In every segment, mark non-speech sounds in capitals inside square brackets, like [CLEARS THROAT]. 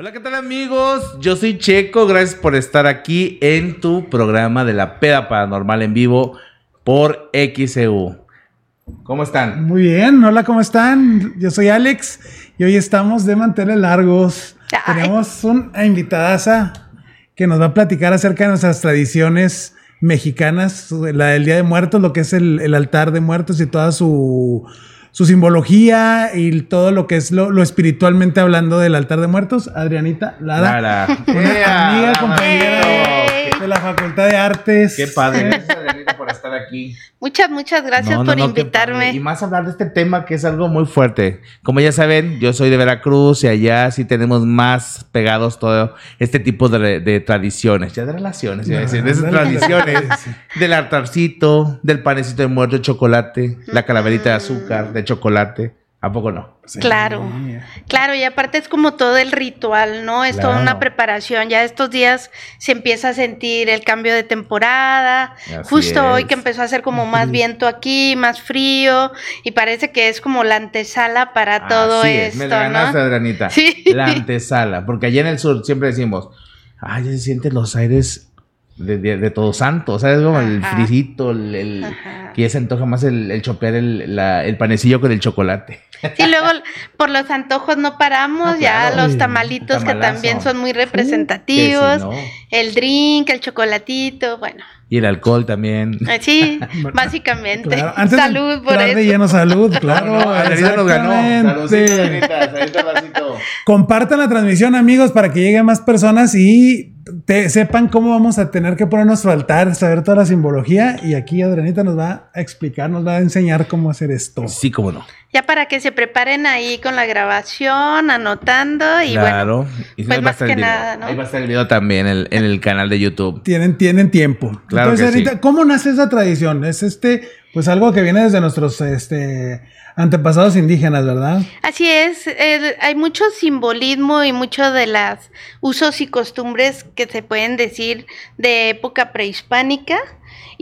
Hola, ¿qué tal amigos? Yo soy Checo, gracias por estar aquí en tu programa de la peda paranormal en vivo por XEU. ¿Cómo están? Muy bien, hola, ¿cómo están? Yo soy Alex y hoy estamos de manteles largos. Tenemos una invitadaza que nos va a platicar acerca de nuestras tradiciones mexicanas, la del Día de Muertos, lo que es el altar de muertos y toda su su simbología y todo lo que es lo, espiritualmente hablando del altar de muertos. Adrianita Lara, una amiga, compañera de la Facultad de Artes. Qué padre, gracias Adrianita por estar aquí. Muchas, muchas gracias por invitarme. Y más hablar de este tema que es algo muy fuerte. Como ya saben, yo soy de Veracruz y allá sí tenemos más pegados todo este tipo de, tradiciones, ya de relaciones, de esas tradiciones, [LAUGHS] del altarcito, del panecito de muerto de chocolate, la calaverita de azúcar, de chocolate. ¿A poco no? Claro, claro, y aparte es como todo el ritual, ¿no? Es toda una preparación. Ya estos días se empieza a sentir el cambio de temporada. Justo hoy que empezó a hacer como [LAUGHS] más viento aquí, más frío, y parece que es como la antesala para todo esto. Me la ganaste, Adrianita. Sí. La antesala, porque allá en el sur siempre decimos, ay, se sienten los aires de, todo santo, ¿sabes? Como el frisito, el, que ya se antoja más el, el chopear el, el, panecillo con el chocolate. Sí, luego por los antojos no paramos, ya los tamalitos que también son muy representativos, el drink, el chocolatito, bueno. Y el alcohol también. Ah, sí, [LAUGHS] básicamente. salud por eso. lleno salud, claro. nos ganó. Compartan la transmisión, amigos, para que lleguen más personas y te, sepan cómo vamos a tener que poner nuestro altar, saber toda la simbología. Y aquí Adrianita nos va a explicar, nos va a enseñar cómo hacer esto. Sí, cómo no. Ya para que se preparen ahí con la grabación, anotando y claro. Y pues más que nada, ¿no? Ahí va a estar el video también en el, canal de YouTube. Tienen, tienen tiempo. Claro Entonces, ¿cómo nace esa tradición? Es este, pues algo que viene desde nuestros, este Antepasados indígenas, ¿verdad? Así es, hay mucho simbolismo y mucho de las usos y costumbres que se pueden decir de época prehispánica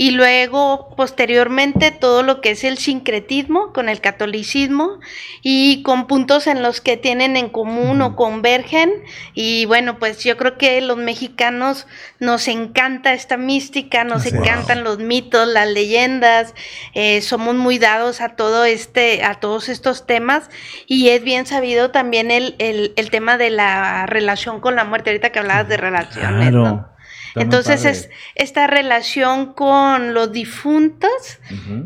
y luego posteriormente todo lo que es el sincretismo con el catolicismo y con puntos en los que tienen en común o convergen. Y bueno pues yo creo que los mexicanos nos encanta esta mística, nos encantan los mitos, las leyendas, eh, somos muy dados a todo este, a todos estos temas. Y es bien sabido también el, el, tema de la relación con la muerte, ahorita que hablabas de relaciones, ¿no? Entonces es esta relación con los difuntos,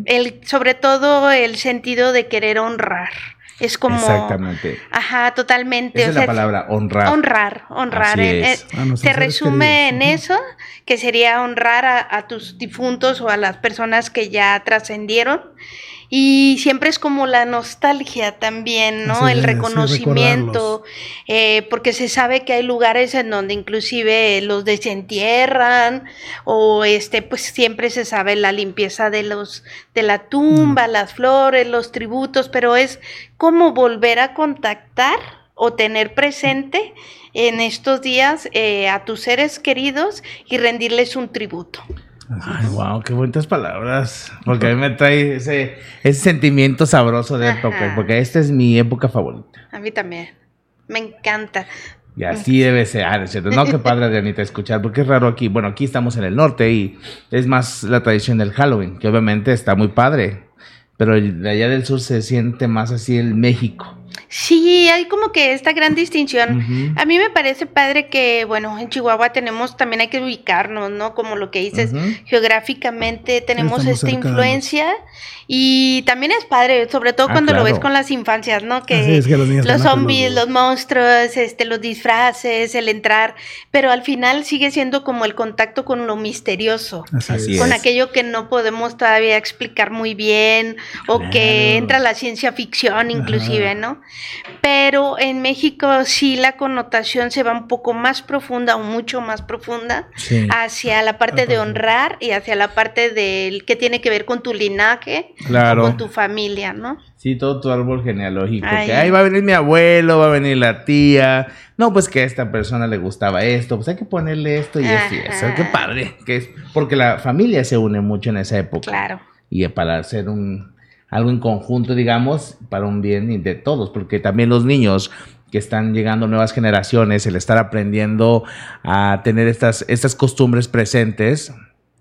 el, sobre todo el sentido de querer honrar. Es como. Exactamente. Ajá, totalmente. Esa es la palabra, honrar. Honrar, honrar. Eh, eh, se resume en eso, que sería honrar a, tus difuntos o a las personas que ya trascendieron. Y siempre es como la nostalgia también, ¿no? el reconocimiento, eh, porque se sabe que hay lugares en donde inclusive los desentierran o este, pues siempre se sabe la limpieza de los, de la tumba, mm. las flores, los tributos, pero es como volver a contactar o tener presente en estos días eh, a tus seres queridos y rendirles un tributo. Ay, wow, qué bonitas palabras. Porque a mí me trae ese, ese sentimiento sabroso de época. Porque esta es mi época favorita. A mí también. Me encanta. Y así debe ser. Ah, no, qué padre, Adrianita, escuchar. Porque es raro aquí. Bueno, aquí estamos en el norte y es más la tradición del Halloween, que obviamente está muy padre. Pero de allá del sur se siente más así el México. Sí, hay como que esta gran distinción. A mí me parece padre que, bueno, en Chihuahua tenemos, también hay que ubicarnos, ¿no? Como lo que dices, geográficamente tenemos esta influencia y también es padre, sobre todo ah, cuando lo ves con las infancias, ¿no? Que, los, zombies, los... monstruos, este, los disfraces, el entrar, pero al final sigue siendo como el contacto con lo misterioso, con aquello que no podemos todavía explicar muy bien o que entra la ciencia ficción inclusive, ¿no? Pero en México sí la connotación se va un poco más profunda o mucho más profunda hacia la parte de honrar y hacia la parte del que tiene que ver con tu linaje, con tu familia, ¿no? Sí, todo tu árbol genealógico. Que ahí va a venir mi abuelo, va a venir la tía. No, pues que a esta persona le gustaba esto, pues hay que ponerle esto y esto y eso. Qué padre. Que es, porque la familia se une mucho en esa época. Claro. Y para hacer un, algo en conjunto, digamos, para un bien de todos, porque también los niños que están llegando nuevas generaciones, el estar aprendiendo a tener estas, estas costumbres presentes,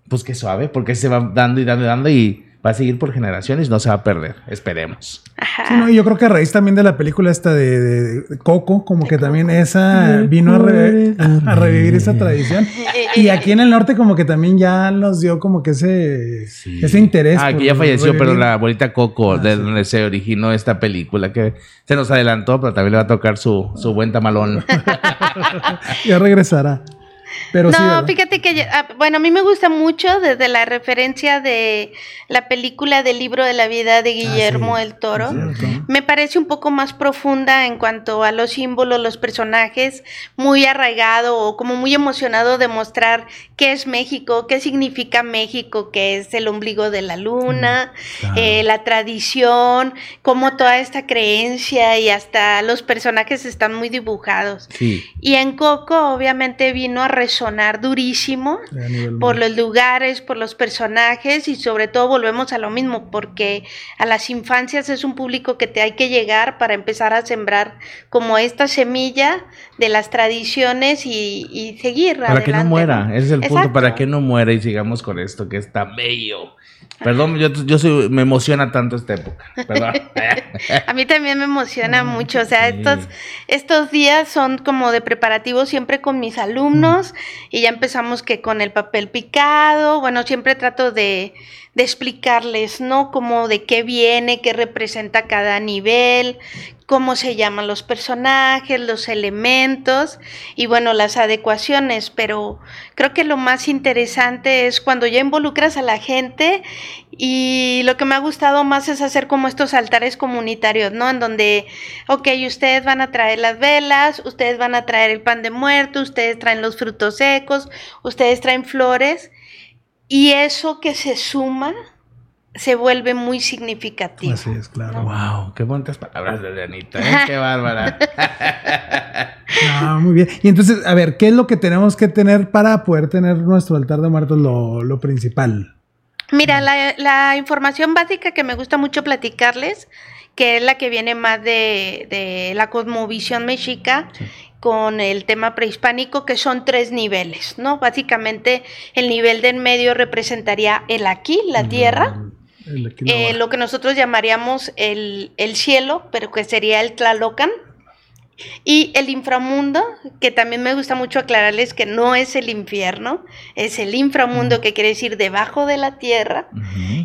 pues que suave, porque se va dando y dando y dando y va a seguir por generaciones, no se va a perder, esperemos. Sí, no, yo creo que a raíz también de la película esta de, Coco, como que también esa vino a, revivir esa tradición. [LAUGHS] Y aquí en el norte como que también ya nos dio como que ese, ese interés. Ah, que ya falleció, pero la abuelita Coco, ah, de donde se originó esta película, que se nos adelantó, pero también le va a tocar su, su buen tamalón. [LAUGHS] ya regresará no, fíjate que, ah, bueno, a mí me gusta mucho desde la referencia de la película del libro de la vida de ah, Guillermo el Toro. Me parece un poco más profunda en cuanto a los símbolos, los personajes, muy arraigado o como muy emocionado de mostrar qué es México, qué significa México, que es el ombligo de la luna, mm, eh, la tradición, cómo toda esta creencia y hasta los personajes están muy dibujados. Y en Coco, obviamente, vino a resonar durísimo por los lugares, por los personajes y sobre todo volvemos a lo mismo, porque a las infancias es un público que te hay que llegar para empezar a sembrar como esta semilla de las tradiciones y, seguir. Para que no muera, ese es el punto, para que no muera y sigamos con esto que está bello. Perdón, yo, yo soy, me emociona tanto esta época. Perdón. [LAUGHS] a mí también me emociona mucho. O sea, estos, estos días son como de preparativo siempre con mis alumnos y ya empezamos que con el papel picado. Bueno, siempre trato de, de explicarles, ¿no? Como de qué viene, qué representa cada nivel, cómo se llaman los personajes, los elementos y bueno, las adecuaciones, pero creo que lo más interesante es cuando ya involucras a la gente y lo que me ha gustado más es hacer como estos altares comunitarios, ¿no? En donde, ok, ustedes van a traer las velas, ustedes van a traer el pan de muerto, ustedes traen los frutos secos, ustedes traen flores y eso que se suma se vuelve muy significativo. Así es, claro. Wow, qué bonitas palabras de Anita, ¿eh? [LAUGHS] qué bárbara. [LAUGHS] no, muy bien. Y entonces, a ver, ¿qué es lo que tenemos que tener para poder tener nuestro altar de muertos lo, principal? Mira, la, información básica que me gusta mucho platicarles, que es la que viene más de, de la cosmovisión mexica, con el tema prehispánico, que son tres niveles, ¿no? Básicamente el nivel de en medio representaría el aquí, la tierra, eh, lo que nosotros llamaríamos el, cielo, pero que sería el Tlalocan. Y el inframundo, que también me gusta mucho aclararles que no es el infierno, es el inframundo, que quiere decir debajo de la tierra,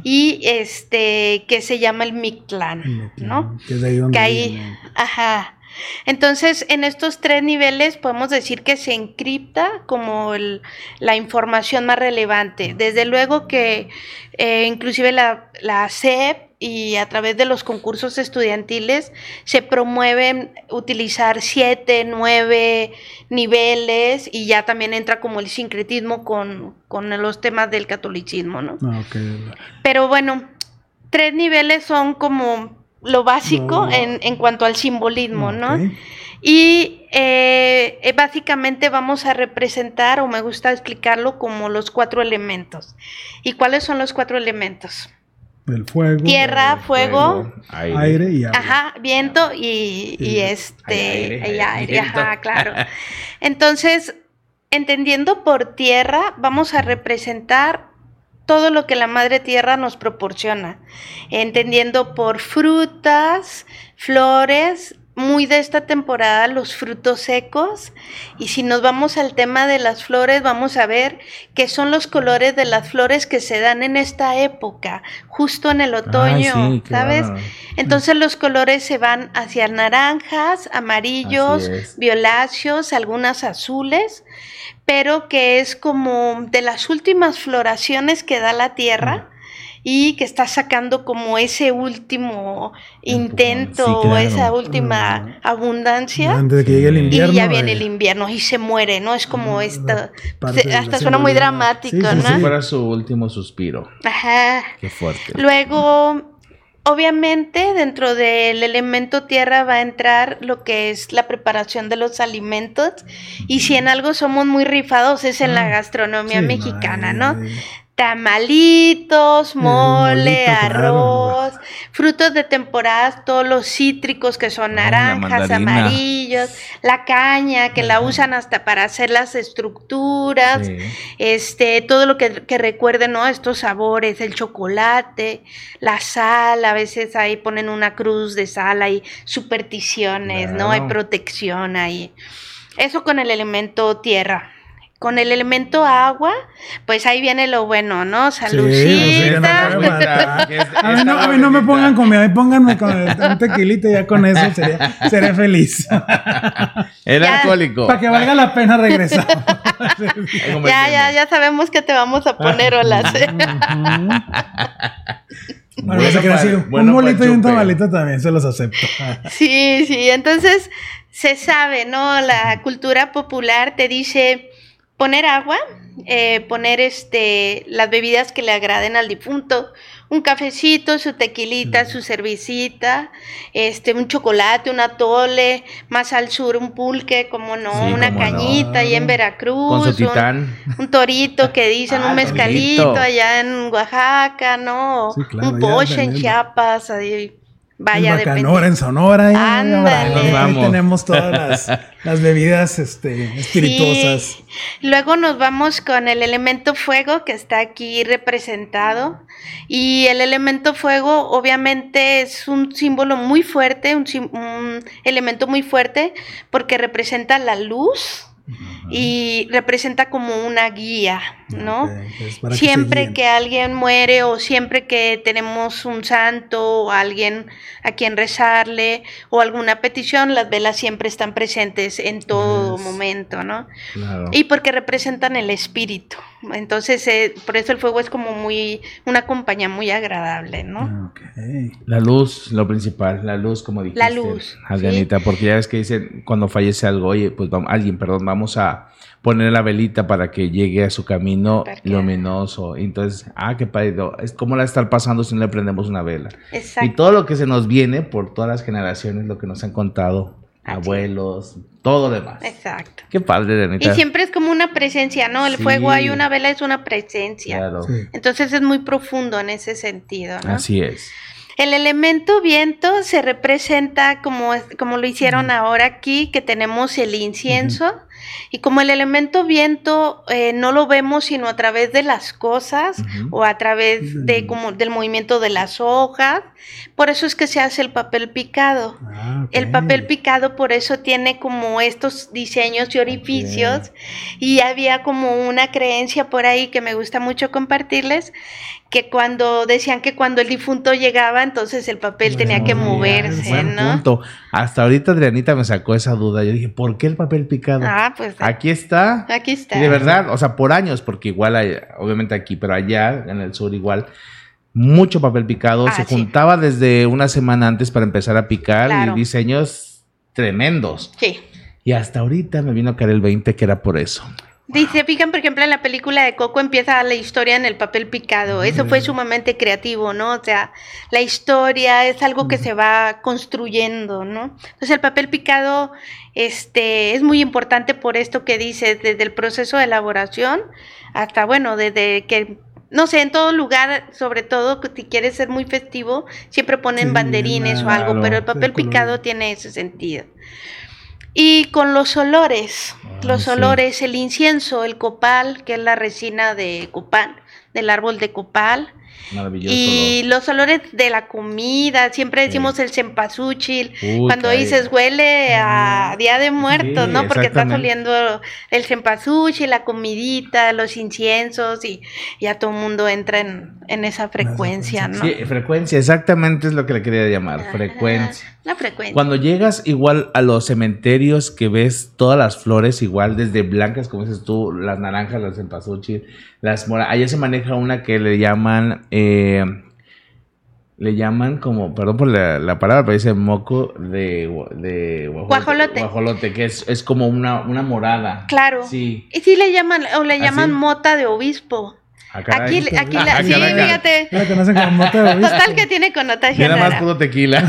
y este, que se llama el Mictlán, ¿no? Que, de ahí, ahí ajá, entonces, en estos tres niveles podemos decir que se encripta como la información más relevante. Desde luego que eh, inclusive la, la CEP y a través de los concursos estudiantiles se promueven utilizar siete, nueve niveles y ya también entra como el sincretismo con, los temas del catolicismo, ¿no? Ah, Pero bueno, tres niveles son como lo básico En, en, cuanto al simbolismo, ¿no? Y eh, eh, básicamente vamos a representar, o me gusta explicarlo, como los cuatro elementos. ¿Y cuáles son los cuatro elementos? El fuego. Tierra, fuego, aire, y agua. Ajá, viento y, y, este, aire, aire ajá, [LAUGHS] claro. Entonces, entendiendo por tierra, vamos a representar todo lo que la madre tierra nos proporciona, entendiendo por frutas, flores, muy de esta temporada los frutos secos y si nos vamos al tema de las flores vamos a ver que son los colores de las flores que se dan en esta época, justo en el otoño, ¿sabes? Entonces los colores se van hacia naranjas, amarillos, violáceos, algunas azules pero que es como de las últimas floraciones que da la tierra. Y que está sacando como ese último intento o esa última abundancia. Antes de que llegue el invierno. Y ya viene el invierno y se muere, ¿no? Es como esta. hasta suena muy dramático, ¿no? Si fuera su último suspiro. Ajá. Qué fuerte. Luego Obviamente dentro del elemento tierra va a entrar lo que es la preparación de los alimentos y si en algo somos muy rifados es en la gastronomía mexicana, ¿no? Tamalitos, mole, molito, claro. arroz, frutos de temporada, todos los cítricos que son la naranjas, amarillos, la caña que la usan hasta para hacer las estructuras, Sí. este, todo lo que, que recuerde, ¿no? Estos sabores, el chocolate, la sal, a veces ahí ponen una cruz de sal, hay supersticiones, ¿no? Hay protección ahí. Eso con el elemento tierra. Con el elemento agua, pues ahí viene lo bueno, ¿no? sí, no Salucita. puede faltar. Que es- A mí, no, a mí no me pongan comida, a mí pónganme con el- un tequilito y ya con eso sería, seré feliz. [LAUGHS] El Ya. alcohólico. Para que valga la pena regresar. [LAUGHS] Ya, ya, ya sabemos que te vamos a poner olas. ¿eh? Bueno, eso quiere pa- decir, bueno un bolito y un tamalito también se los acepto. Sí, sí, entonces se sabe, ¿no? La cultura popular te dice poner agua, eh, poner este las bebidas que le agraden al difunto, un cafecito, su tequilita, su cervecita, este, un chocolate, un atole, más al sur un pulque, como no, Sí, una no. cañita ahí en Veracruz, un- torito que dicen, Ah, un mezcalito torito. allá en Oaxaca, ¿no? Sí, claro, un poche en. Chiapas, ahí, vaya, en. Bacanora, en Sonora. ya, Ándale. ahora, ahí Nos vamos. tenemos todas las, [LAUGHS] las bebidas este, espirituosas. Sí. Luego nos vamos con el elemento fuego que está aquí representado. Y el elemento fuego obviamente es un símbolo muy fuerte, un elemento muy fuerte porque representa la luz y representa como una guía, ¿no? Es que siempre que, alguien muere o siempre que tenemos un santo o alguien a quien rezarle o alguna petición, las velas siempre están presentes en todo Yes. momento, ¿no? Claro. Y porque representan el espíritu. Entonces, eh, por eso el fuego es como muy, una compañía muy agradable, ¿no? Ok. La luz, lo principal, la luz, como dijiste. La luz, Adrianita, porque ya ves que dicen cuando fallece algo, oye, pues vamos, alguien, perdón, vamos a poner la velita para que llegue a su camino luminoso. Entonces, ah, qué padre. Es como la estar pasando si no le prendemos una vela. Exacto. Y todo lo que se nos viene por todas las generaciones, lo que nos han contado, abuelos, todo lo demás. Exacto. Qué padre, Adrianita. Y siempre es como una presencia, ¿no? El Sí. fuego hay una vela, es una presencia. Claro. Sí. Entonces es muy profundo en ese sentido, ¿no? Así es. El elemento viento se representa como, como lo hicieron ahora aquí, que tenemos el incienso. Y como el elemento viento eh, no lo vemos sino a través de las cosas o a través de como del movimiento de las hojas, por eso es que se hace el papel picado. Ah. El papel picado por eso tiene como estos diseños y orificios. Y había como una creencia por ahí que me gusta mucho compartirles que cuando decían que cuando el difunto llegaba entonces el papel Pues tenía que moverse, Buen ¿no? punto. Hasta ahorita Adrianita me sacó esa duda. Yo dije, ¿por qué el papel picado? Ah, pues Aquí está. aquí está. Y de verdad, o sea, por años, porque igual, hay- obviamente aquí, pero allá en el sur igual, mucho papel picado. Ah, se sí. juntaba desde una semana antes para empezar a picar Claro. y diseños tremendos. Sí. Y hasta ahorita me vino a caer el 20 que era por eso. Dice, fijan, por ejemplo, en la película de Coco empieza la historia en el papel picado. Eso fue sumamente creativo, ¿no? O sea, la historia es algo que se va construyendo, ¿no? Entonces el papel picado este, es muy importante por esto que dice, desde el proceso de elaboración hasta, bueno, desde que, no sé, en todo lugar, sobre todo si quieres ser muy festivo, siempre ponen Sí, banderines o algo, pero el papel picado tiene ese sentido. Y con los olores, Ah, los sí. olores, el incienso, el copal, que es la resina de copal, del árbol de copal, Maravilloso. y los olores de la comida, siempre Sí. decimos el cempasúchil, Uy, cuando dices huele a Día de Muertos, Sí, ¿no? Porque estás exactamente. oliendo el cempasúchil, la comidita, los inciensos y ya todo el mundo entra en, en esa frecuencia, ¿no? Sí, frecuencia, exactamente es lo que le quería llamar, Ajá, frecuencia. La frecuencia. Cuando llegas igual a los cementerios que ves todas las flores igual, desde blancas, como dices tú, las naranjas, las cempasúchil, las moras, allá se maneja una que le llaman, eh, le llaman como, perdón por la, la palabra, pero dice moco de, de Guajolote. guajolote, que es, es como una, una morada. Claro. Sí. Y sí le llaman, o le ¿Ah, llaman mota de obispo. Aquí, aquí la, sí, fíjate. La conocen como mota de obispo. Total que tiene connotación. Tiene más rara. puro tequila.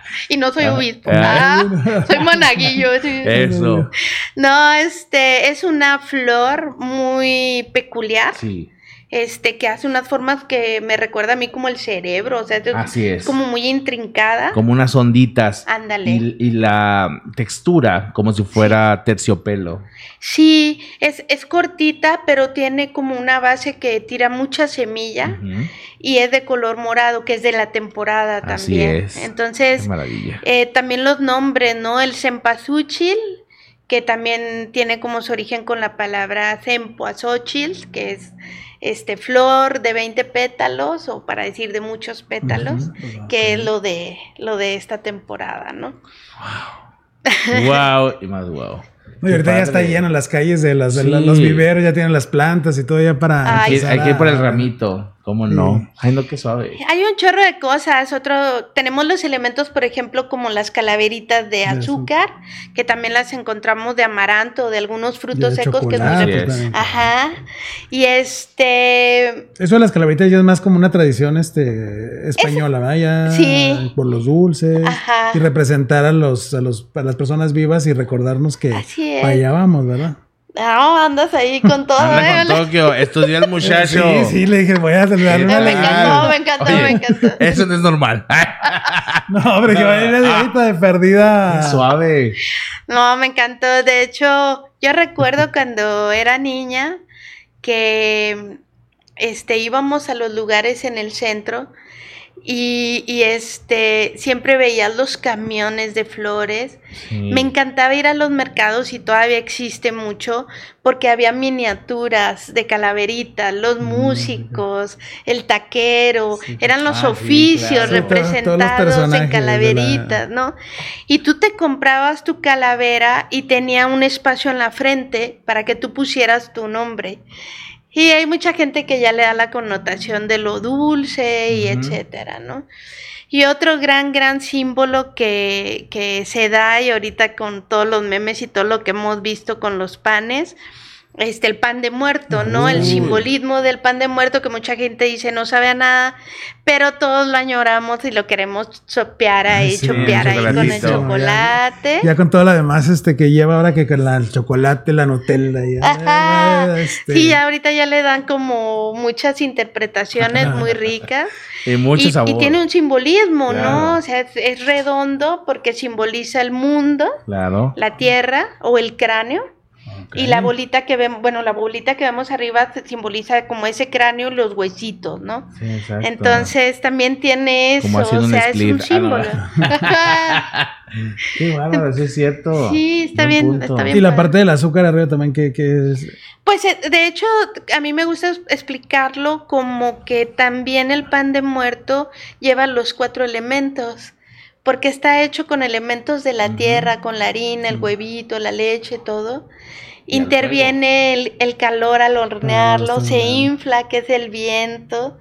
[LAUGHS] Y no soy Ah, obispo. ah. Ah, soy monaguillo. sí. Eso. No, este es una flor muy peculiar. Sí, Este, que hace unas formas que me recuerda a mí como el cerebro. O sea, es así es. como muy intrincada. Como unas onditas. Ándale. Y, y la textura, como si fuera terciopelo. Sí, es, es cortita, pero tiene como una base que tira mucha semilla y es de color morado, que es de la temporada Así también. es. Entonces, Qué maravilla. eh, también los nombres, ¿no? El cempasúchil, que también tiene como su origen con la palabra cempoazóchil, que es este flor de 20 pétalos, o para decir de muchos pétalos, que es lo de, lo de esta temporada, ¿no? wow y más wow. No, y ahorita ya está lleno las calles de, las, Sí. los viveros, ya tienen las plantas y todo ya para. Ay, Hay, empezar hay que ir por el ramito. ¿Cómo no? Ay, no, qué suave. Hay un chorro de cosas. Otro, tenemos los elementos, por ejemplo, como las calaveritas de azúcar, que también las encontramos de amaranto, de algunos frutos de secos que también. Ajá. Y este, Eso de las calaveritas ya es más como una tradición este, española, ¿verdad? Ya Sí. Por los dulces. Ajá. Y representar a los, a los, a las personas vivas y recordarnos que Así es. para allá vamos, ¿verdad? No, andas ahí con todo. Anda ¿eh? con Tokio, estudió el muchacho. Sí, sí, le dije, voy a saludar me encantó, me encantó, me encantó. Eso no es normal. [LAUGHS] No, hombre, que va a ir de ahorita de perdida. Qué suave. No, me encantó. De hecho, yo recuerdo [LAUGHS] cuando era niña que este íbamos a los lugares en el centro y, y, este siempre veía los camiones de flores. Sí. Me encantaba ir a los mercados y todavía existe mucho porque había miniaturas de calaveritas, los músicos, el taquero, Sí. eran los Ah, oficios. Sí, representados en la- calaveritas, ¿no? Y tú te comprabas tu calavera y tenía un espacio en la frente para que tú pusieras tu nombre. Y hay mucha gente que ya le da la connotación de lo dulce y etcétera, ¿no? Y otro gran, gran símbolo que, que se da y ahorita con todos los memes y todo lo que hemos visto con los panes, este, el pan de muerto, ¿no? El simbolismo del pan de muerto que mucha gente dice no sabe a nada, pero todos lo añoramos y lo queremos chopear ahí, sí, chopear ahí con el chocolate. Ya con todo lo demás este, que lleva ahora que con la, el chocolate, la Nutella. y- Ajá. este, Sí, ya ahorita ya le dan como muchas interpretaciones muy ricas. [LAUGHS] Y mucho y, sabor. y tiene un simbolismo, Claro. ¿no? O sea, es, es redondo porque simboliza el mundo, Claro. la tierra o el cráneo. Y la bolita que vemos, bueno, la bolita que vemos arriba simboliza como ese cráneo y los huesitos, ¿no? Sí, exacto. Entonces también tiene eso, Como haciendo o un sea, es un símbolo. [LAUGHS] [LAUGHS] Qué bárbaro, eso es cierto. Sí, está Buen bien, punto. está bien. Y la parte del azúcar arriba también, que, que es. Pues eh, de hecho, a mí me gusta explicarlo como que también el pan de muerto lleva los cuatro elementos, porque está hecho con elementos de la tierra, con la harina, el huevito, la leche, todo. Interviene el, el calor al hornearlo, está se bien. infla, que es el viento.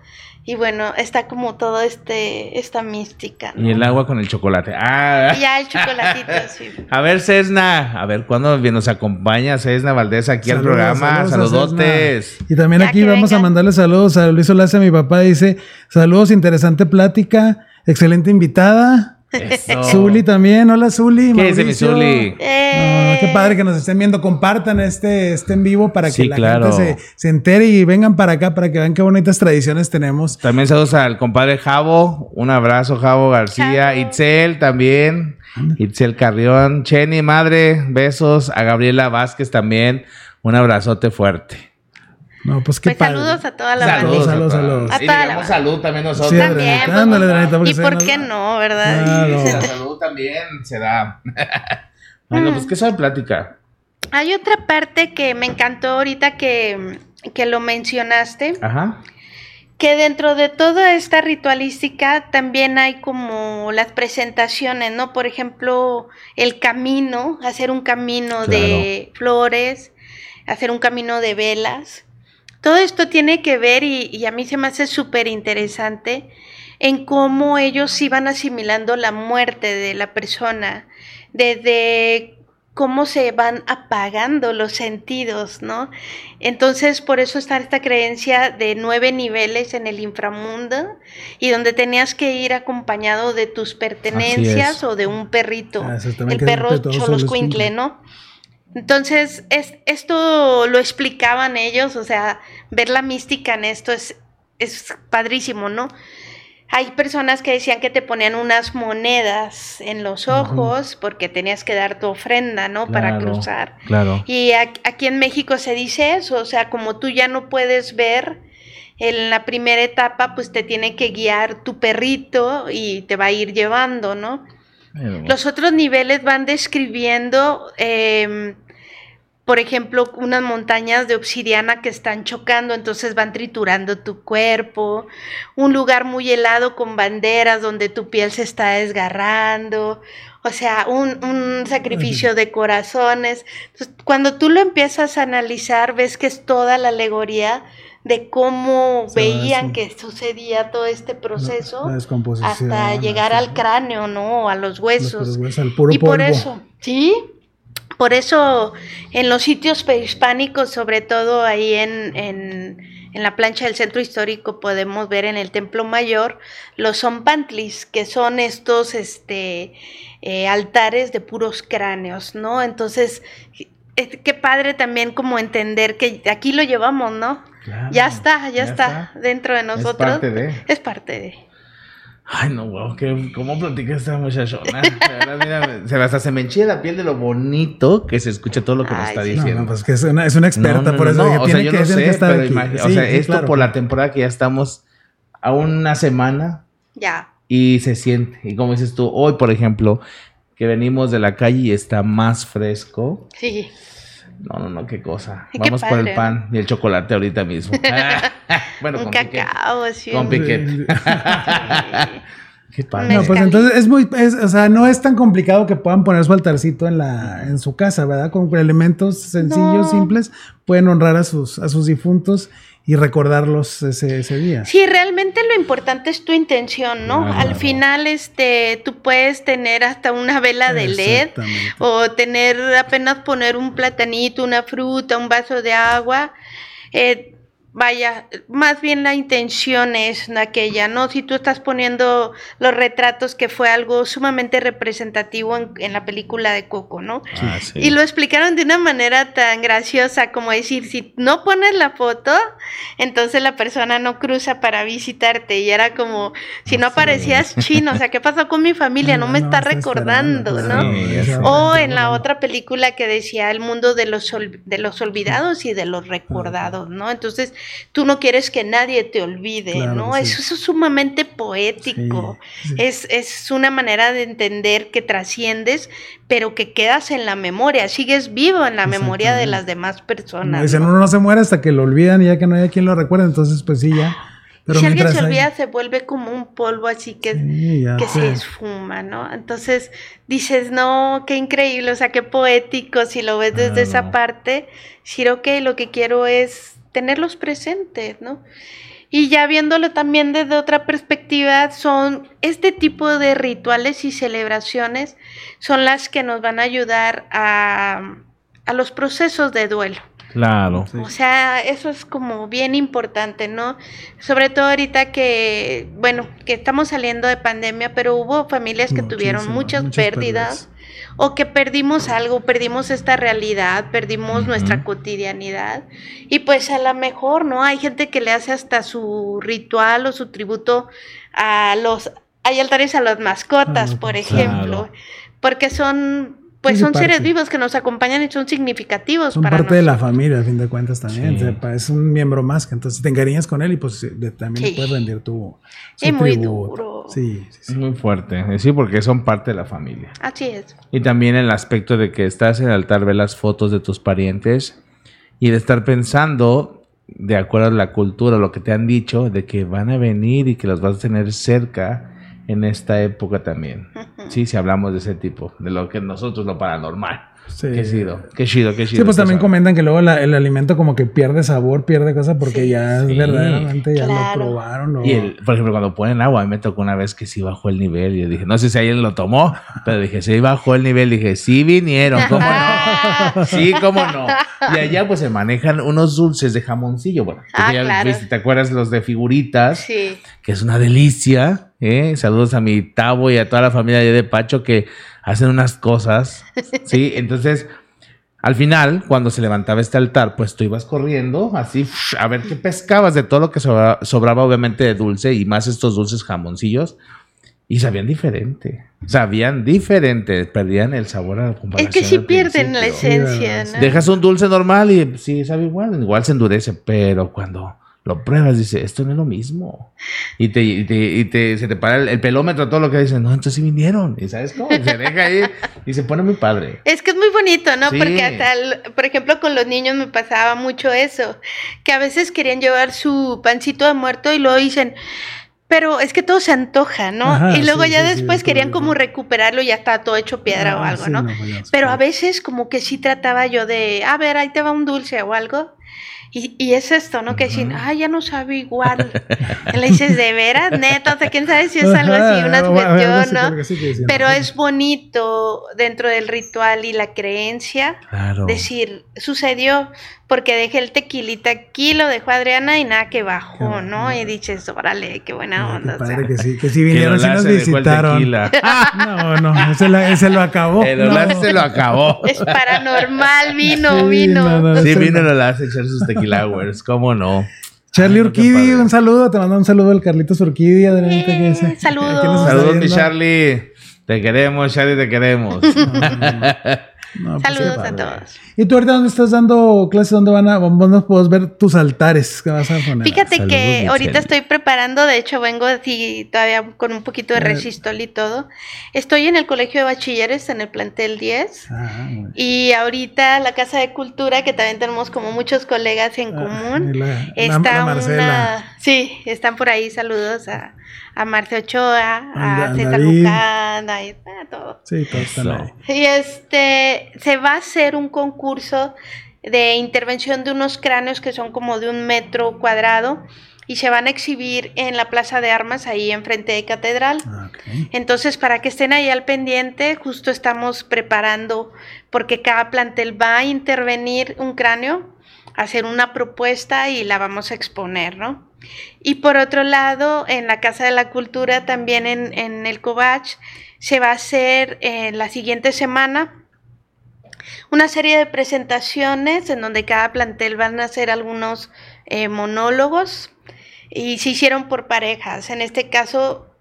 Y bueno, está como todo este, esta mística. ¿no? Y el agua con el chocolate. Ah. Y ya el chocolatito, [LAUGHS] sí. A ver, Cesna, a ver cuándo nos acompaña Cesna Valdés aquí al programa. saludos Saludotes. Y también Ya aquí vamos a mandarle saludos a Luis Olace, mi papá dice, saludos, interesante plática, excelente invitada. Eso. Zuli también, hola Zuli. ¿Qué dice mi. Zuli? Eh, qué padre que nos estén viendo, compartan este, este en vivo para que Sí, la claro. gente se, se entere y vengan para acá para que vean qué bonitas tradiciones tenemos. También saludos al compadre Javo. Un abrazo, Javo García. Javo. Itzel también. Itzel Carrión. Chenny, madre. Besos. A Gabriela Vázquez también. Un abrazote fuerte. No, pues qué Pues padre. saludos a toda la Saludos, bandita. saludos, saludos. A toda la salud también nosotros. Sí, También, pues, ándale, Adrianita, porque ¿Y por qué no, verdad? Claro. [LAUGHS] La salud también se da. [LAUGHS] bueno, pues qué sabe plática. Hay otra parte que me encantó ahorita que, que lo mencionaste, Ajá. que dentro de toda esta ritualística también hay como las presentaciones, ¿no? Por ejemplo, el camino, hacer un camino de flores, hacer un camino de velas. Todo esto tiene que ver y, y a mí se me hace súper interesante en cómo ellos iban asimilando la muerte de la persona, desde cómo se van apagando los sentidos, ¿no? Entonces, por eso está esta creencia de nueve niveles en el inframundo y donde tenías que ir acompañado de tus pertenencias o de un perrito, Ah, el perro Choloscuincle, ¿no? Entonces, es, esto lo explicaban ellos, o sea, ver la mística en esto es, es padrísimo, ¿no? Hay personas que decían que te ponían unas monedas en los ojos porque tenías que dar tu ofrenda, ¿no? Para cruzar. Claro. Y a- aquí en México se dice eso, o sea, como tú ya no puedes ver en la primera etapa, pues te tiene que guiar tu perrito y te va a ir llevando, ¿no? Los otros niveles van describiendo, em, por ejemplo, unas montañas de obsidiana que están chocando, entonces van triturando tu cuerpo, un lugar muy helado con banderas donde tu piel se está desgarrando, o sea, un, un sacrificio de corazones. Entonces, cuando tú lo empiezas a analizar, ves que es toda la alegoría de cómo veían que sucedía todo este proceso hasta llegar al cráneo, ¿no? A los huesos. los huesos, al puro y por eso, sí, por eso en los sitios prehispánicos, sobre todo ahí en, en, en la plancha del centro histórico, podemos ver en el Templo Mayor los zompantlis, que son estos este, eh, altares de puros cráneos, ¿no? Entonces, eh, qué padre también como entender que aquí lo llevamos, ¿no? Claro, ya está, ya, ya está, está. dentro de nosotros. parte de. Es parte de. Ay, no, wow, qué, ¿cómo platica esta muchachona? [LAUGHS] De verdad, mira, se, hasta se me enchilla la piel de lo bonito que se escucha todo lo que nos Ay, está sí. No, diciendo. no, pues que es una, es una experta, No, no, por no, eso no, dije, o sea, yo que, no tiene que sé, estar pero aquí. o sea, sí, esto claro. por la temporada que ya estamos a una semana Ya. y se siente. Y como dices tú, hoy, por ejemplo, que venimos de la calle y está más fresco. Sí. No, no, no, qué cosa. Qué Vamos por el pan y el chocolate ahorita mismo. [LAUGHS] [LAUGHS] bueno, un con piquete. cacao, así. Con piquete. [LAUGHS] Qué padre. No, pues entonces es muy, es- o sea, no es tan complicado que puedan poner su altarcito en la, en su casa, ¿verdad? Con elementos sencillos, No. simples, pueden honrar a sus, a sus difuntos y recordarlos ese, ese día. Sí, realmente lo importante es tu intención, ¿no? Al final, este, tú puedes tener hasta una vela de LED o tener apenas poner un platanito, una fruta, un vaso de agua. eh, vaya, más bien la intención es aquella, ¿no? Si tú estás poniendo los retratos, que fue algo sumamente representativo en, en la película de Coco, ¿no? Ah, sí. Y lo explicaron de una manera tan graciosa como decir, si no pones la foto, entonces la persona no cruza para visitarte. Y era como, si no aparecías chino, o sea, ¿qué pasó con mi familia? No me está recordando, ¿no? Sí. O en la otra película que decía el mundo de los, ol- de los olvidados y de los recordados, ¿no? Entonces, tú no quieres que nadie te olvide, Claro, ¿no? sí. Eso, eso es sumamente poético. Sí, sí. Es, es una manera de entender que trasciendes, pero que quedas en la memoria, sigues vivo en la memoria de las demás personas. dicen, ¿no? uno no se muere hasta que lo olvidan y ya que no hay quien lo recuerde, entonces pues sí, ya. Pero si alguien se hay- olvida, se vuelve como un polvo así que, Sí, ya que sé. se esfuma, ¿no? Entonces dices, no, qué increíble, o sea, qué poético si lo ves desde Claro. esa parte. Decir, ok, lo que quiero es tenerlos presentes, ¿no? Y ya viéndolo también desde otra perspectiva, son este tipo de rituales y celebraciones son las que nos van a ayudar a, a los procesos de duelo. Claro. Sí. O sea, eso es como bien importante, ¿no? Sobre todo ahorita que, bueno, que estamos saliendo de pandemia, pero hubo familias que tuvieron muchas, muchas pérdidas, o que perdimos algo, perdimos esta realidad, perdimos nuestra cotidianidad. Y pues a lo mejor, ¿no? Hay gente que le hace hasta su ritual o su tributo a los... Hay altares a las mascotas, Ah, por claro. ejemplo, porque son... Pues son seres vivos que nos acompañan y son significativos Son para parte de la familia, a fin de cuentas también. Sí. O sea, es un miembro más que entonces te encariñas con él y pues también Sí. puedes rendir tu, su Y muy tributo. duro. Sí, sí, Es sí. muy fuerte. Sí, porque son parte de la familia. Así es. Y también el aspecto de que estás en el altar, ves las fotos de tus parientes y de estar pensando, de acuerdo a la cultura, lo que te han dicho, de que van a venir y que los vas a tener cerca en esta época también. Sí, si hablamos de ese tipo, de lo que nosotros lo paranormal. Sí. Qué chido, qué chido, qué chido. Sí, pues también suave. comentan que luego la- el alimento como que pierde sabor, pierde cosas porque Sí, ya es sí. verdaderamente ya Claro. lo probaron. o- Y el, por ejemplo, cuando ponen agua, a mí me tocó una vez que sí bajó el nivel. Y yo dije, no sé si alguien lo tomó, pero dije, sí bajó el nivel. Dije, sí vinieron, ¿cómo no? [LAUGHS] Sí, cómo no. Y allá pues se manejan unos dulces de jamoncillo. Bueno, Ah, ya claro. viste, ¿te acuerdas los de figuritas? Sí. Que es una delicia. ¿eh? Saludos a mi Tavo y a toda la familia de Pacho que hacen unas cosas. Sí, [LAUGHS] entonces... Al final, cuando se levantaba este altar, pues tú ibas corriendo así a ver qué pescabas de todo lo que sobra- sobraba, obviamente de dulce y más estos dulces jamoncillos. Y sabían diferente. Sabían diferente. Perdían el sabor a la Es comparación. que sí pierden la esencia, Sí, ¿no? Dejas un dulce normal y sí, sabe igual. Igual se endurece, pero cuando lo pruebas, dice, esto no es lo mismo. Y te, y te, y te- se te para el, el pelómetro, todo lo que dicen, no, entonces sí vinieron. ¿Y sabes cómo? Se deja ahí y se pone muy padre. Es que es muy bonito, ¿no? Sí. Porque hasta, el- por ejemplo, con los niños me pasaba mucho eso, que a veces querían llevar su pancito de muerto y luego dicen, pero es que todo se antoja, ¿no? Ajá, y luego sí, ya sí, después es querían como recuperarlo y ya está todo hecho piedra o Ah, algo, ¿no? Pero a veces como que sí trataba yo de, a ver, ahí te va un dulce o algo. Y, y es esto, ¿no? Que dicen, ah, ya no sabe igual. Y le dices, ¿de veras? Neta, o sea, quién sabe si es algo así, una creo ¿no? sí. Pero es bonito dentro del ritual y la creencia Claro. decir, sucedió porque dejé el tequilita aquí, lo dejó Adriana y nada que bajó, Qué ¿no? bueno. Y dices, órale, qué buena qué onda. o sea. padre que sí, que sí vinieron, sí nos el visitaron. tequila. [LAUGHS] No, no, ese, la- ese lo acabó. El Lola No. se lo acabó. [LAUGHS] Es paranormal, vino, Sí, vino. no, no, Sí, vino no. Lola a echar sus tequila hours, ¿cómo no? Charlie qué Urquidi, un saludo, te mando un saludo al Carlitos Urquidi, Adrianita, Eh, saludos. Saludos, mi. Charlie. Te queremos, Charlie, te queremos. [LAUGHS] No, pues, Saludos a todos. ¿Y tú ahorita dónde estás dando clases? ¿Dónde van a, dónde podemos ver tus altares que vas a poner? Fíjate Saludos, que Michelle. ahorita estoy preparando, de hecho vengo así todavía con un poquito de ver. resistol y todo. Estoy en el colegio de bachilleres, en el plantel 10. Ah, muy bien. Y ahorita la Casa de Cultura, que también tenemos como muchos colegas en Ah, común. la- Está la una... Sí, están por ahí. Saludos a, a Marce Ochoa, Anda- a César David. Lucanda, y a todo. Sí, todos están ahí. Y este, se va a hacer un concurso de intervención de unos cráneos que son como de un metro cuadrado y se van a exhibir en la Plaza de Armas, ahí enfrente de Catedral. Ah. Entonces, para que estén ahí al pendiente, justo estamos preparando, porque cada plantel va a intervenir un cráneo, hacer una propuesta y la vamos a exponer, ¿no? Y por otro lado, en la Casa de la Cultura, también en, en el Covach, se va a hacer eh, la siguiente semana una serie de presentaciones en donde cada plantel van a hacer algunos eh, monólogos y se hicieron por parejas. En este caso,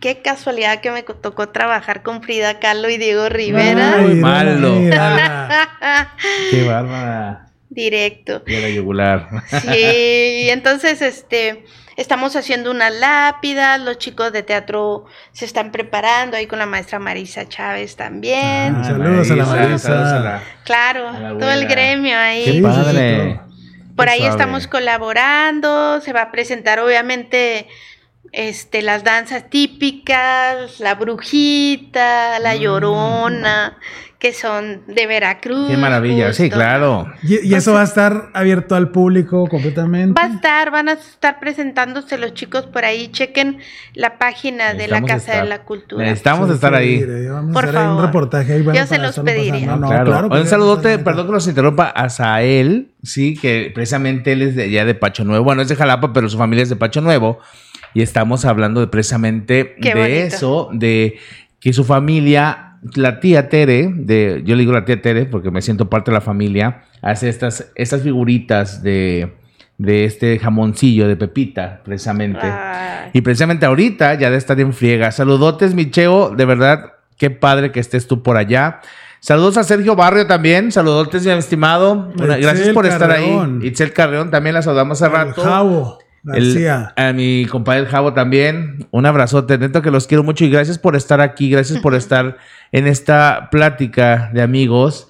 qué casualidad que me tocó trabajar con Frida Kahlo y Diego Rivera. Ay, malo. [LAUGHS] Qué bárbara. Directo. Y era yugular. Sí, [LAUGHS] y entonces este estamos haciendo una lápida, los chicos de teatro se están preparando ahí con la maestra Marisa Chávez también. Ah, Saludos a la Marisa. saludos a la- claro, a la todo el gremio ahí. Qué padre. Por Qué ahí suave. estamos colaborando, se va a presentar obviamente este las danzas típicas, la brujita, la Mm. llorona, que son de Veracruz. Qué maravilla. Sí, claro. Y, y eso va a estar abierto al público completamente. Va a estar, van a estar presentándose los chicos por ahí. Chequen la página de la Casa de la Cultura. Necesitamos Sí, estar ahí. Vamos Por a hacer ahí un favor. reportaje ahí. bueno, Yo se los pediría. No, claro. claro un sí, saludote, perdón que nos interrumpa, a Sael, sí, que precisamente él es de allá de Pacho Nuevo. Bueno, es de Jalapa, pero su familia es de Pacho Nuevo. Y estamos hablando de precisamente Qué de bonito. eso, de que su familia, la tía Tere, de, yo le digo la tía Tere porque me siento parte de la familia, hace estas, estas figuritas de, de este jamoncillo de Pepita, precisamente. Ay. Y precisamente ahorita ya de estar en friega. Saludotes, Micheo. De verdad, qué padre que estés tú por allá. Saludos a Sergio Barrio también. Saludotes, mi estimado. Una- gracias por estar Carreón. ahí. Itzel Carreón también la saludamos hace rato. Javo El- a mi compadre Javo también. Un abrazote. Neta que los quiero mucho y gracias por estar aquí. Gracias por [LAUGHS] estar en esta plática de amigos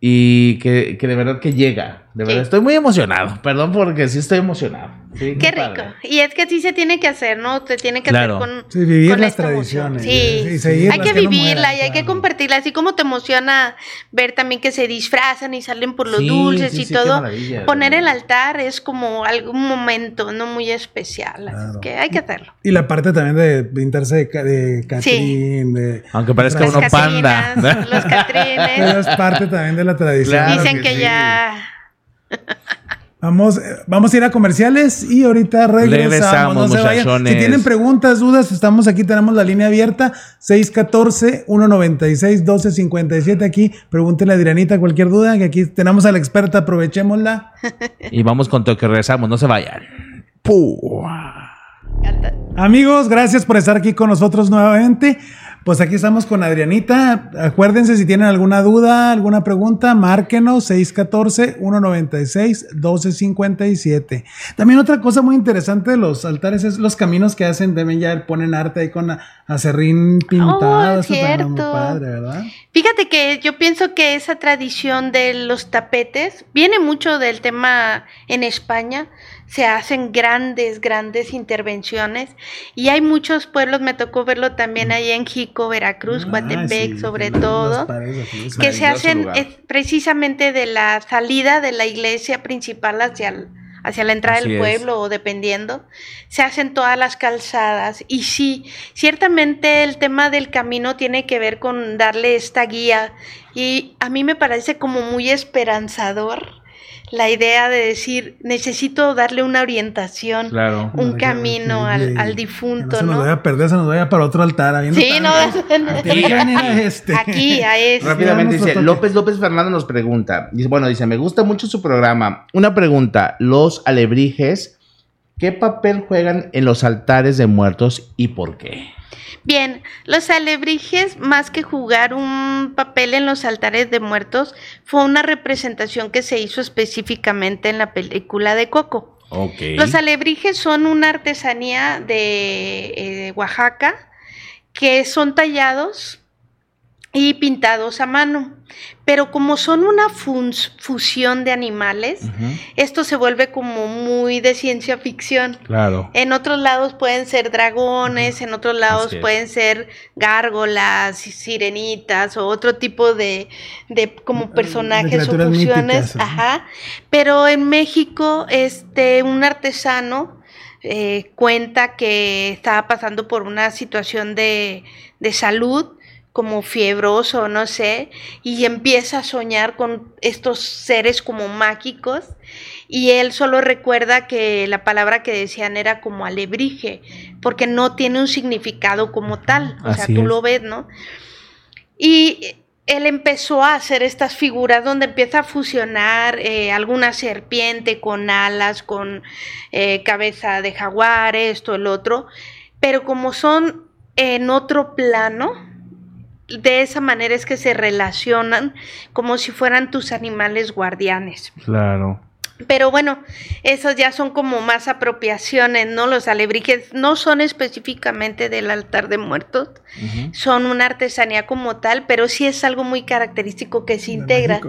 y que, que de verdad que llega. De verdad, Sí. estoy muy emocionado. Perdón porque sí estoy emocionado. Sí, Qué rico. padre. Y es que así se tiene que hacer, ¿no? Se tiene que Claro. hacer con. Sí, vivir con las tradiciones, ¿eh? Sí, y seguirlas, hay que que no vivirla mueran, y hay que compartirla. Así como te emociona ver también que se disfrazan y salen por los Sí, dulces sí, y sí, todo. Poner el altar es como algún momento no muy especial. Así Claro. que hay que hacerlo. Y la parte también de pintarse de, ca- de Catrín, de... Aunque parezca Las uno panda. Catrinas, los catrines. [LAUGHS] es parte también de la tradición. Claro Dicen que que sí. ya. Vamos, vamos a ir a comerciales y ahorita regresamos. Regresamos, no se. Si tienen preguntas, dudas, estamos aquí, tenemos la línea abierta, 614-196-1257 aquí. Pregúntenle a Adrianita cualquier duda, que aquí tenemos a la experta, aprovechémosla. Y vamos con todo que regresamos, no se vayan. Amigos, gracias por estar aquí con nosotros nuevamente. Pues aquí estamos con Adrianita. Acuérdense si tienen alguna duda, alguna pregunta, márquenos 614-196-1257. También otra cosa muy interesante de los altares es los caminos que hacen, deben ya ponen arte ahí con acerrín pintado. Oh, muy cierto. padre, ¿verdad? Fíjate que yo pienso que esa tradición de los tapetes viene mucho del tema en España. Se hacen grandes, grandes intervenciones y hay muchos pueblos, me tocó verlo también ahí en Jico, Veracruz, Ah, Guatepec, sí, sobre todo. paredes que se hacen lugar. eh, precisamente de la salida de la iglesia principal hacia, el- hacia la entrada Así del es. pueblo o dependiendo, se hacen todas las calzadas y sí, ciertamente el tema del camino tiene que ver con darle esta guía y a mí me parece como muy esperanzador la idea de decir, necesito darle una orientación, Claro. un camino que- al, difunto, no se nos ¿no? vaya a perder, se nos vaya para otro altar. Sí, no, tantos. [LAUGHS] Tiene que venir a este. aquí, a este. Rápidamente dice, toque. López López Fernando nos pregunta, dice, bueno, dice, me gusta mucho su programa. Una pregunta, los alebrijes, ¿qué papel juegan en los altares de muertos y por qué? Bien, los alebrijes, más que jugar un papel en los altares de muertos, fue una representación que se hizo específicamente en la película de Coco. Los alebrijes son una artesanía de eh, Oaxaca que son tallados y pintados a mano. Pero como son una fusión de animales, esto se vuelve como muy de ciencia ficción. Claro. En otros lados pueden ser dragones, en otros lados pueden ser gárgolas, sirenitas o otro tipo de, de como personajes o fusiones. míticas. Ajá. Pero en México, este, un artesano eh, cuenta que estaba pasando por una situación de, de salud como fiebroso, no sé, y empieza a soñar con estos seres como mágicos y él solo recuerda que la palabra que decían era como alebrije, porque no tiene un significado como tal, o sea, tú es. lo ves, ¿no? Y él empezó a hacer estas figuras donde empieza a fusionar eh, alguna serpiente con alas, con eh, cabeza de jaguar, esto, el otro, pero como son en otro plano, de esa manera es que se relacionan como si fueran tus animales guardianes. Claro. Pero bueno, esos ya son como más apropiaciones, ¿no? Los alebrijes no son específicamente del altar de muertos, son una artesanía como tal, pero sí es algo muy característico que se integra.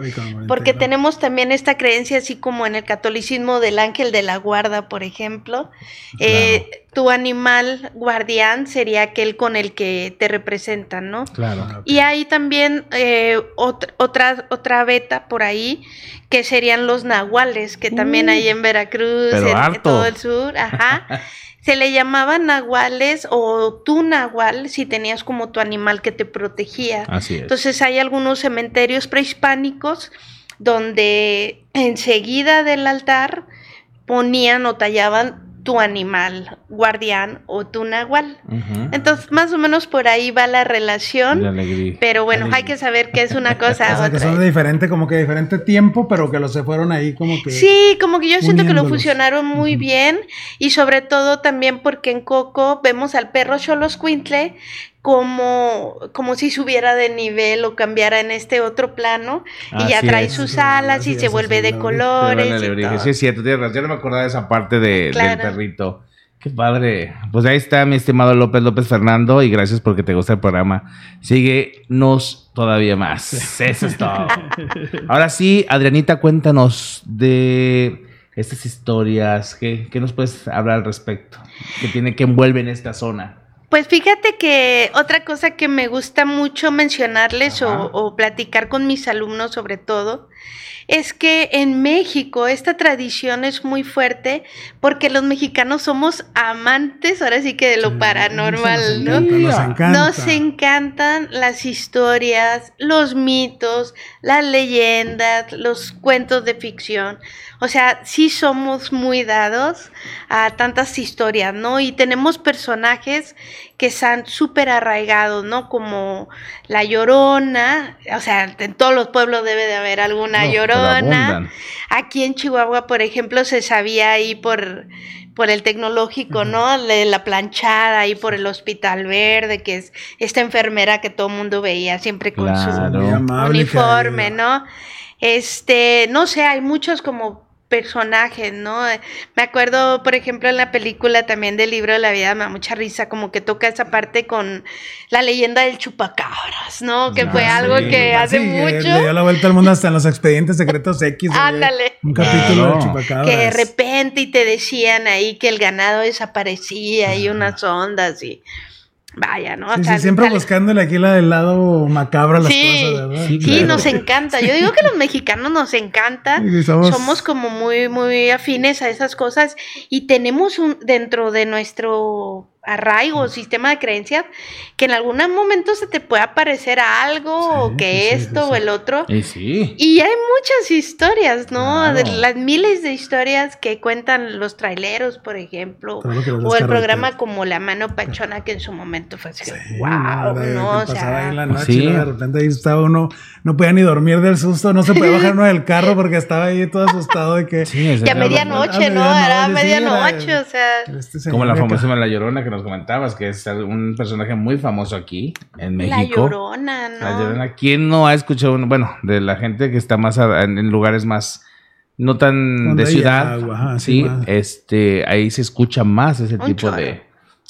Porque tenemos también esta creencia, así como en el catolicismo del ángel de la guarda, por ejemplo. Eh, tu animal guardián sería aquel con el que te representan, ¿no? Claro. Ah. Y hay también eh, ot- otra, otra beta por ahí, que serían los nahuales, que también Uh, hay en Veracruz, en, todo el sur, ajá. [LAUGHS] Se le llamaban nahuales o tu nahual si tenías como tu animal que te protegía. Así es. Entonces hay algunos cementerios prehispánicos donde enseguida del altar ponían o tallaban tu animal guardián o tu nahual. Entonces, más o menos por ahí va la relación. La alegría. Pero bueno, Alegría. hay que saber que es una [LAUGHS] cosa O sea, a que otra. son de diferente, como que diferente tiempo, pero que los se fueron ahí como que... Sí, como que yo siento que lo fusionaron muy bien y sobre todo también porque en Coco vemos al perro Xoloscuintle como, como si subiera de nivel o cambiara en este otro plano y ya trae es. sus Sí, alas y se vuelve de colores. Y todo. Sí, es cierto, tienes razón. Yo no me acordaba de esa parte de- Claro. del perrito. Qué padre. Pues ahí está mi estimado López López Fernando y gracias porque te gusta el programa. Síguenos todavía más. [LAUGHS] Eso es todo. Ahora sí, Adrianita, cuéntanos de estas historias. ¿Qué, qué nos puedes hablar al respecto? ¿Qué tiene que envuelve en esta zona? Pues fíjate que otra cosa que me gusta mucho mencionarles o, o, platicar con mis alumnos sobre todo es que en México esta tradición es muy fuerte porque los mexicanos somos amantes, ahora sí que de lo paranormal, ¿no? Nos encantan las historias, los mitos, las leyendas, los cuentos de ficción. O sea, sí somos muy dados a tantas historias, ¿no? Y tenemos personajes que están súper arraigados, ¿no? Como la llorona, o sea, en todos los pueblos debe de haber alguna llorona. Aquí en Chihuahua, por ejemplo, se sabía ahí por por el tecnológico, ¿no? De la planchada ahí por el Hospital Verde, que es esta enfermera que todo el mundo veía siempre con su uniforme, ¿no? Este, no sé, hay muchos como personajes, ¿no? Me acuerdo, por ejemplo, en la película también del libro de la vida, me da mucha risa, como que toca esa parte con la leyenda del chupacabras, ¿no? Que fue ah, algo que hace mucho. Le dio la vuelta al mundo hasta en los expedientes secretos X. Ándale. Un capítulo del chupacabras. Que de repente y te decían ahí que el ganado desaparecía y unas ondas y vaya, ¿no? Sí, siempre buscándole aquí la del lado macabro a las cosas, ¿verdad? Sí, nos encanta. Yo digo que los mexicanos nos encanta. somos... como muy, muy afines a esas cosas y tenemos un, dentro de nuestro arraigo, sistema de creencias, que en algún momento se te puede aparecer algo, o que esto o el otro. Y, sí. y hay muchas historias, ¿no? las miles de historias que cuentan los traileros, por ejemplo, o el programa como La Mano Pachona, que en su momento fue así, wow, ¿no? O sea, en la noche, de repente ahí estaba uno, no podía ni dormir del susto, no se podía bajar uno del carro [LAUGHS] porque estaba ahí todo asustado de que... Sí, ya medianoche, ¿no? Era medianoche, o sea... Este como la famosísima La Llorona que nos comentabas, que es un personaje muy famoso aquí en México. La Llorona, ¿no? La Llorona. ¿Quién no ha escuchado, bueno, de la gente que está más en lugares más no tan de ciudad, sí, este, ahí se escucha más ese tipo de,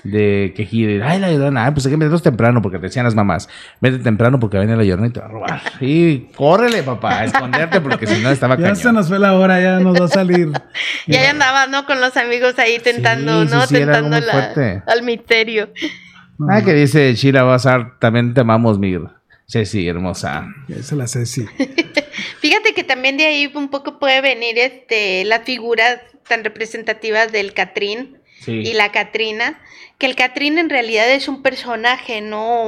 de quejido. Ay, la llorona, pues hay que meternos temprano porque te decían las mamás. Vete temprano porque viene la llorona y te va a robar. Y córrele, papá, a esconderte porque si no estaba [LAUGHS] Ya se nos fue la hora, ya nos va a salir. [LAUGHS] ya, ya andaba, ¿no? Con los amigos ahí tentando, ¿no? tentando la, al misterio. Ah, que dice Sheila Bazar, también te amamos, Mir. Ceci, hermosa. Esa es la Ceci. [LAUGHS] Fíjate que también de ahí un poco puede venir este las figuras tan representativas del Catrín y la Catrina, que el Catrín en realidad es un personaje, ¿no?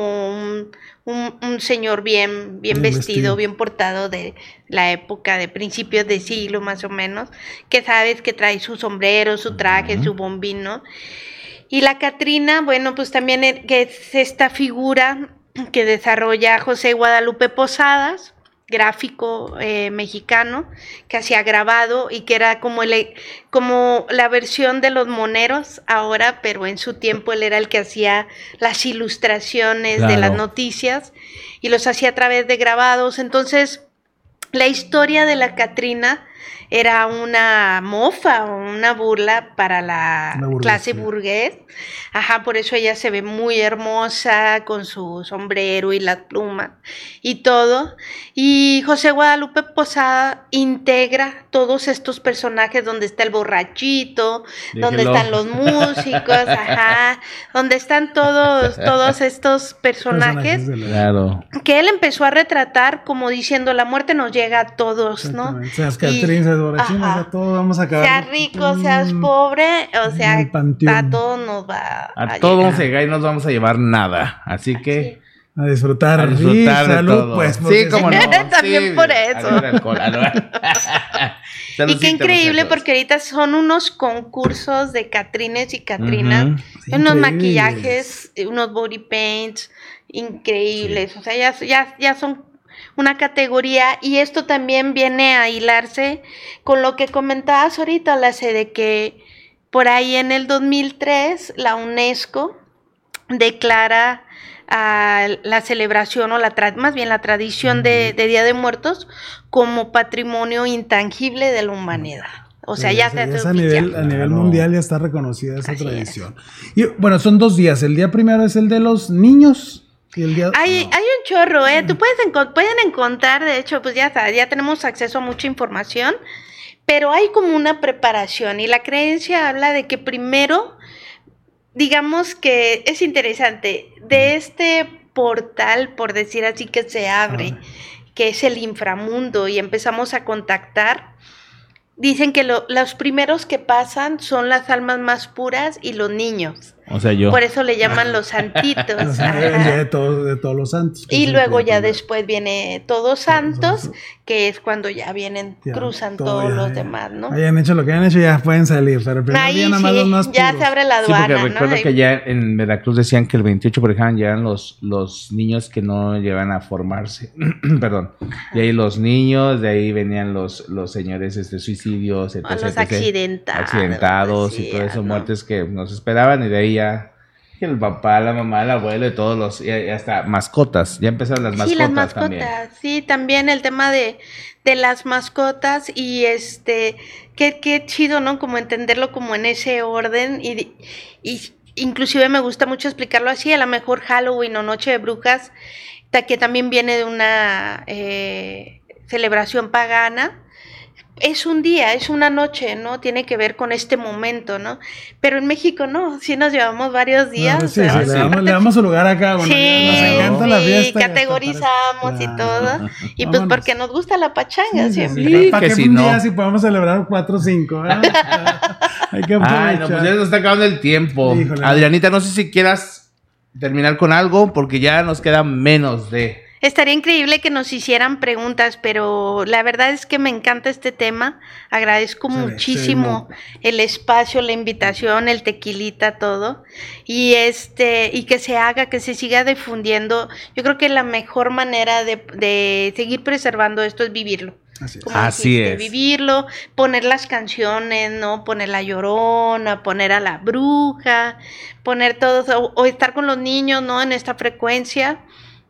Un, señor bien, bien, vestido, bien portado de la época de principios de siglo más o menos, que sabes que trae su sombrero, su traje, su bombino. Y la Catrina, bueno, pues también e, que es esta figura que desarrolla José Guadalupe Posadas, gráfico eh, mexicano que hacía grabado y que era como, el, como la versión de los moneros ahora, pero en su tiempo él era el que hacía las ilustraciones de las noticias y los hacía a través de grabados. Entonces, la historia de la Catrina era una mofa o una burla para la clase burgués. Ajá, por eso ella se ve muy hermosa con su sombrero y las plumas y todo. Y José Guadalupe Posada integra todos estos personajes donde está el borrachito, donde están los [LAUGHS] músicos, ajá, donde están todos todos estos personajes, que él empezó a retratar como diciendo la muerte nos llega a todos, ¿no? Todos vamos a acabar. Seas rico, seas pobre, o sea, a todos nos va a, a todos vamos a llegar y no nos vamos a llevar nada. Así que. A disfrutar. A disfrutar de todo. Pues, sí, como no. [LAUGHS] También por eso. [LAUGHS] [LAUGHS] y qué increíble porque ahorita son unos concursos de Catrines y Catrinas, unos maquillajes, unos body paints increíbles, o sea, ya, ya, ya son una categoría y esto también viene a hilarse con lo que comentabas ahorita, la de que por ahí en el 2003 la UNESCO declara a la celebración o la más bien la tradición de, Día de Muertos como patrimonio intangible de la humanidad. O sea, ya, se a nivel, a nivel mundial ya está reconocida esa tradición. Y bueno, son dos días. El día primero es el de los niños. Y el día, hay, hay un chorro, ¿eh? Tú puedes pueden encontrar, de hecho, pues ya, ya tenemos acceso a mucha información, pero hay como una preparación y la creencia habla de que primero, digamos que es interesante, de este portal, por decir así, que se abre, que es el inframundo, y empezamos a contactar Dicen que los primeros que pasan son las almas más puras y los niños. O sea, yo. Por eso le llaman los santitos. [LAUGHS] de, todos los santos. Y luego ya después viene Todos Santos, que es cuando ya vienen, cruzan todos los demás, ¿no? Hayan hecho lo que hayan hecho, ya pueden salir. Pero Ahí sí, ya se abre la aduana. Sí, porque recuerdo que ya en Veracruz decían que el 28, por ejemplo, llegan los, los niños que no llegan a formarse. [CLEARS THROAT] Perdón. De ahí los niños, de ahí venían los, los señores este, suicidios, etc, los accidentados. Accidentados y todas esas muertes que nos esperaban, y de ahí el papá, la mamá, el abuelo y todos los, y hasta mascotas, ya empezaron las mascotas. Sí, las mascotas, también. sí, también el tema de, de las mascotas y este, qué, qué chido, ¿no? Como entenderlo como en ese orden y, y inclusive me gusta mucho explicarlo así, a lo mejor Halloween o Noche de Brujas, que también viene de una eh, celebración pagana, es un día, es una noche, ¿no? Tiene que ver con este momento, ¿no? Pero en México no, sí nos llevamos varios días. sí, sí, le, damos, su lugar acá, bueno, sí, nos encanta la fiesta. categorizamos y todo. Y pues porque nos gusta la pachanga siempre. Sí, ¿Para qué si un día si podemos celebrar cuatro o cinco? ¿eh? [LAUGHS] Hay que aprovechar. Ay, no, pues ya nos está acabando el tiempo. Adrianita, no sé si quieras terminar con algo, porque ya nos queda menos de... Estaría increíble que nos hicieran preguntas, pero la verdad es que me encanta este tema. Agradezco muchísimo el espacio, la invitación, el tequilita, todo. Y este, y que se haga, que se siga difundiendo. Yo creo que la mejor manera de, seguir preservando esto es vivirlo. Así es. Vivirlo, poner las canciones, ¿no? Poner la llorona, poner a la bruja, poner todo, o estar con los niños, ¿no? En esta frecuencia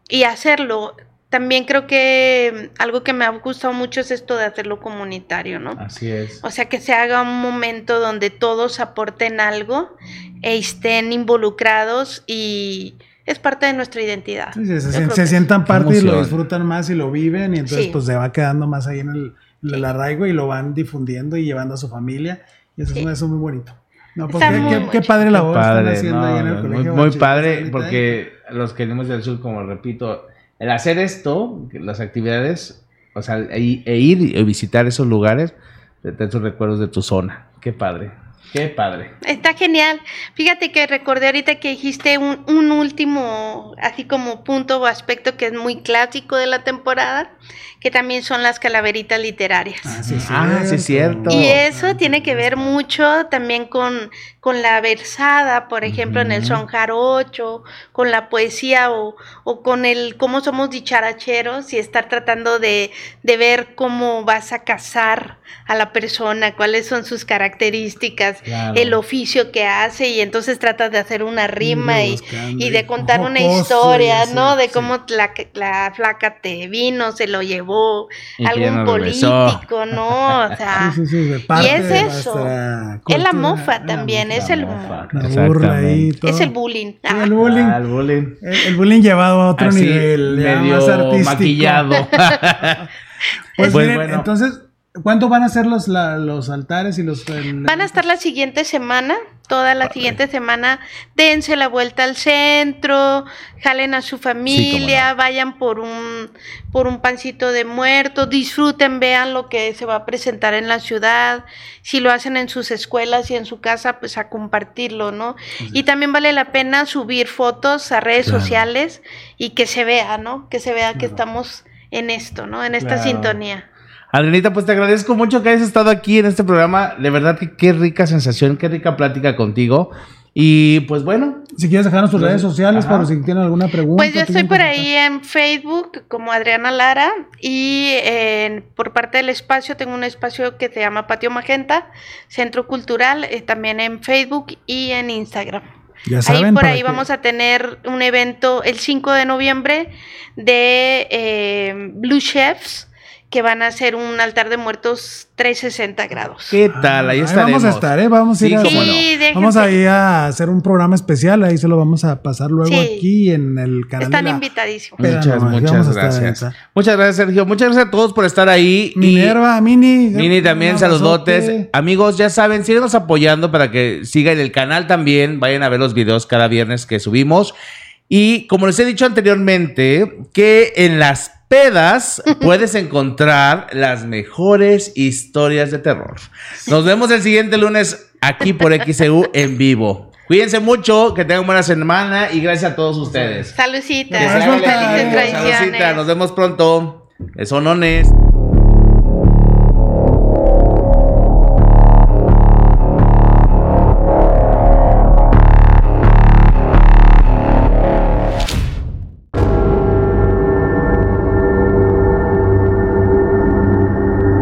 y hacerlo. También creo que algo que me ha gustado mucho es esto de hacerlo comunitario, ¿no? Así es. O sea, que se haga un momento donde todos aporten algo e estén involucrados y es parte de nuestra identidad. se, sientan parte y lo disfrutan más y lo viven y entonces pues se va quedando más ahí en el, arraigo y lo van difundiendo y llevando a su familia y eso, es, muy bonito. No, pues qué, padre la voz haciendo ahí en el colegio. Muy, muy padre porque los que venimos del sur, como repito, el hacer esto, las actividades, o sea, e, e ir y visitar esos lugares, de esos recuerdos de tu zona. Qué padre. Qué padre. Está genial. Fíjate que recordé ahorita que dijiste un, un, último, así como punto o aspecto que es muy clásico de la temporada, que también son las calaveritas literarias. Ah, sí, ah, es cierto. Y eso tiene que ver mucho también con, con la versada, por ejemplo, en el son jarocho, con la poesía o, o, con el cómo somos dicharacheros y estar tratando de, de ver cómo vas a casar a la persona, cuáles son sus características, el oficio que hace y entonces tratas de hacer una rima y, y, de [LAUGHS] contar una historia, ¿no? de cómo la, la flaca te vino, se lo llevó algún político, ¿no? O [LAUGHS] sea, y es eso. Es la mofa también, es el Es el bullying. El bullying. Ah, el bullying. El, bullying llevado a otro nivel, medio más artístico. maquillado. [LAUGHS] pues, pues bueno. entonces ¿Cuánto van a ser los, los altares y los... Van a estar la siguiente semana, toda la siguiente semana. Dense la vuelta al centro, jalen a su familia, vayan por un, por un pancito de muerto, disfruten, vean lo que se va a presentar en la ciudad. Si lo hacen en sus escuelas y en su casa, pues a compartirlo, ¿no? Y también vale la pena subir fotos a redes sociales y que se vea, ¿no? Que se vea que estamos en esto, ¿no? En esta sintonía. Adrianita, pues te agradezco mucho que hayas estado aquí en este programa. De verdad que qué rica sensación, qué rica plática contigo. Y pues bueno. Si quieres dejarnos tus redes sociales para si tienen alguna pregunta. Pues yo estoy por ahí en Facebook como Adriana Lara y por parte del espacio tengo un espacio que se llama Patio Magenta, Centro Cultural, eh, también en Facebook y en Instagram. Ya saben, ahí por ahí vamos a tener un evento el 5 de noviembre de eh, Blue Chefs que van a hacer un altar de muertos 360 grados. ¿Qué tal? Ahí Ahí estaremos. vamos a estar, ¿eh? Vamos a ir Sí, a, no. Sí. Vamos a ir a hacer un programa especial, ahí se lo vamos a pasar luego Sí. aquí en el canal. Están la- invitadísimos. Pero Muchas, no, gracias. Muchas gracias, Sergio. Muchas gracias a todos por estar ahí. Y- Minerva, Mini. Mini también, saludotes. Amigos, ya saben, síguenos apoyando para que sigan el canal también. Vayan a ver los videos cada viernes que subimos. Y como les he dicho anteriormente, que en las pedas [LAUGHS] puedes encontrar las mejores historias de terror. Nos vemos el siguiente lunes aquí por XEU en vivo. Cuídense mucho, que tengan buena semana y gracias a todos ustedes. Tradiciones. tradiciones. Nos vemos pronto. Besonones.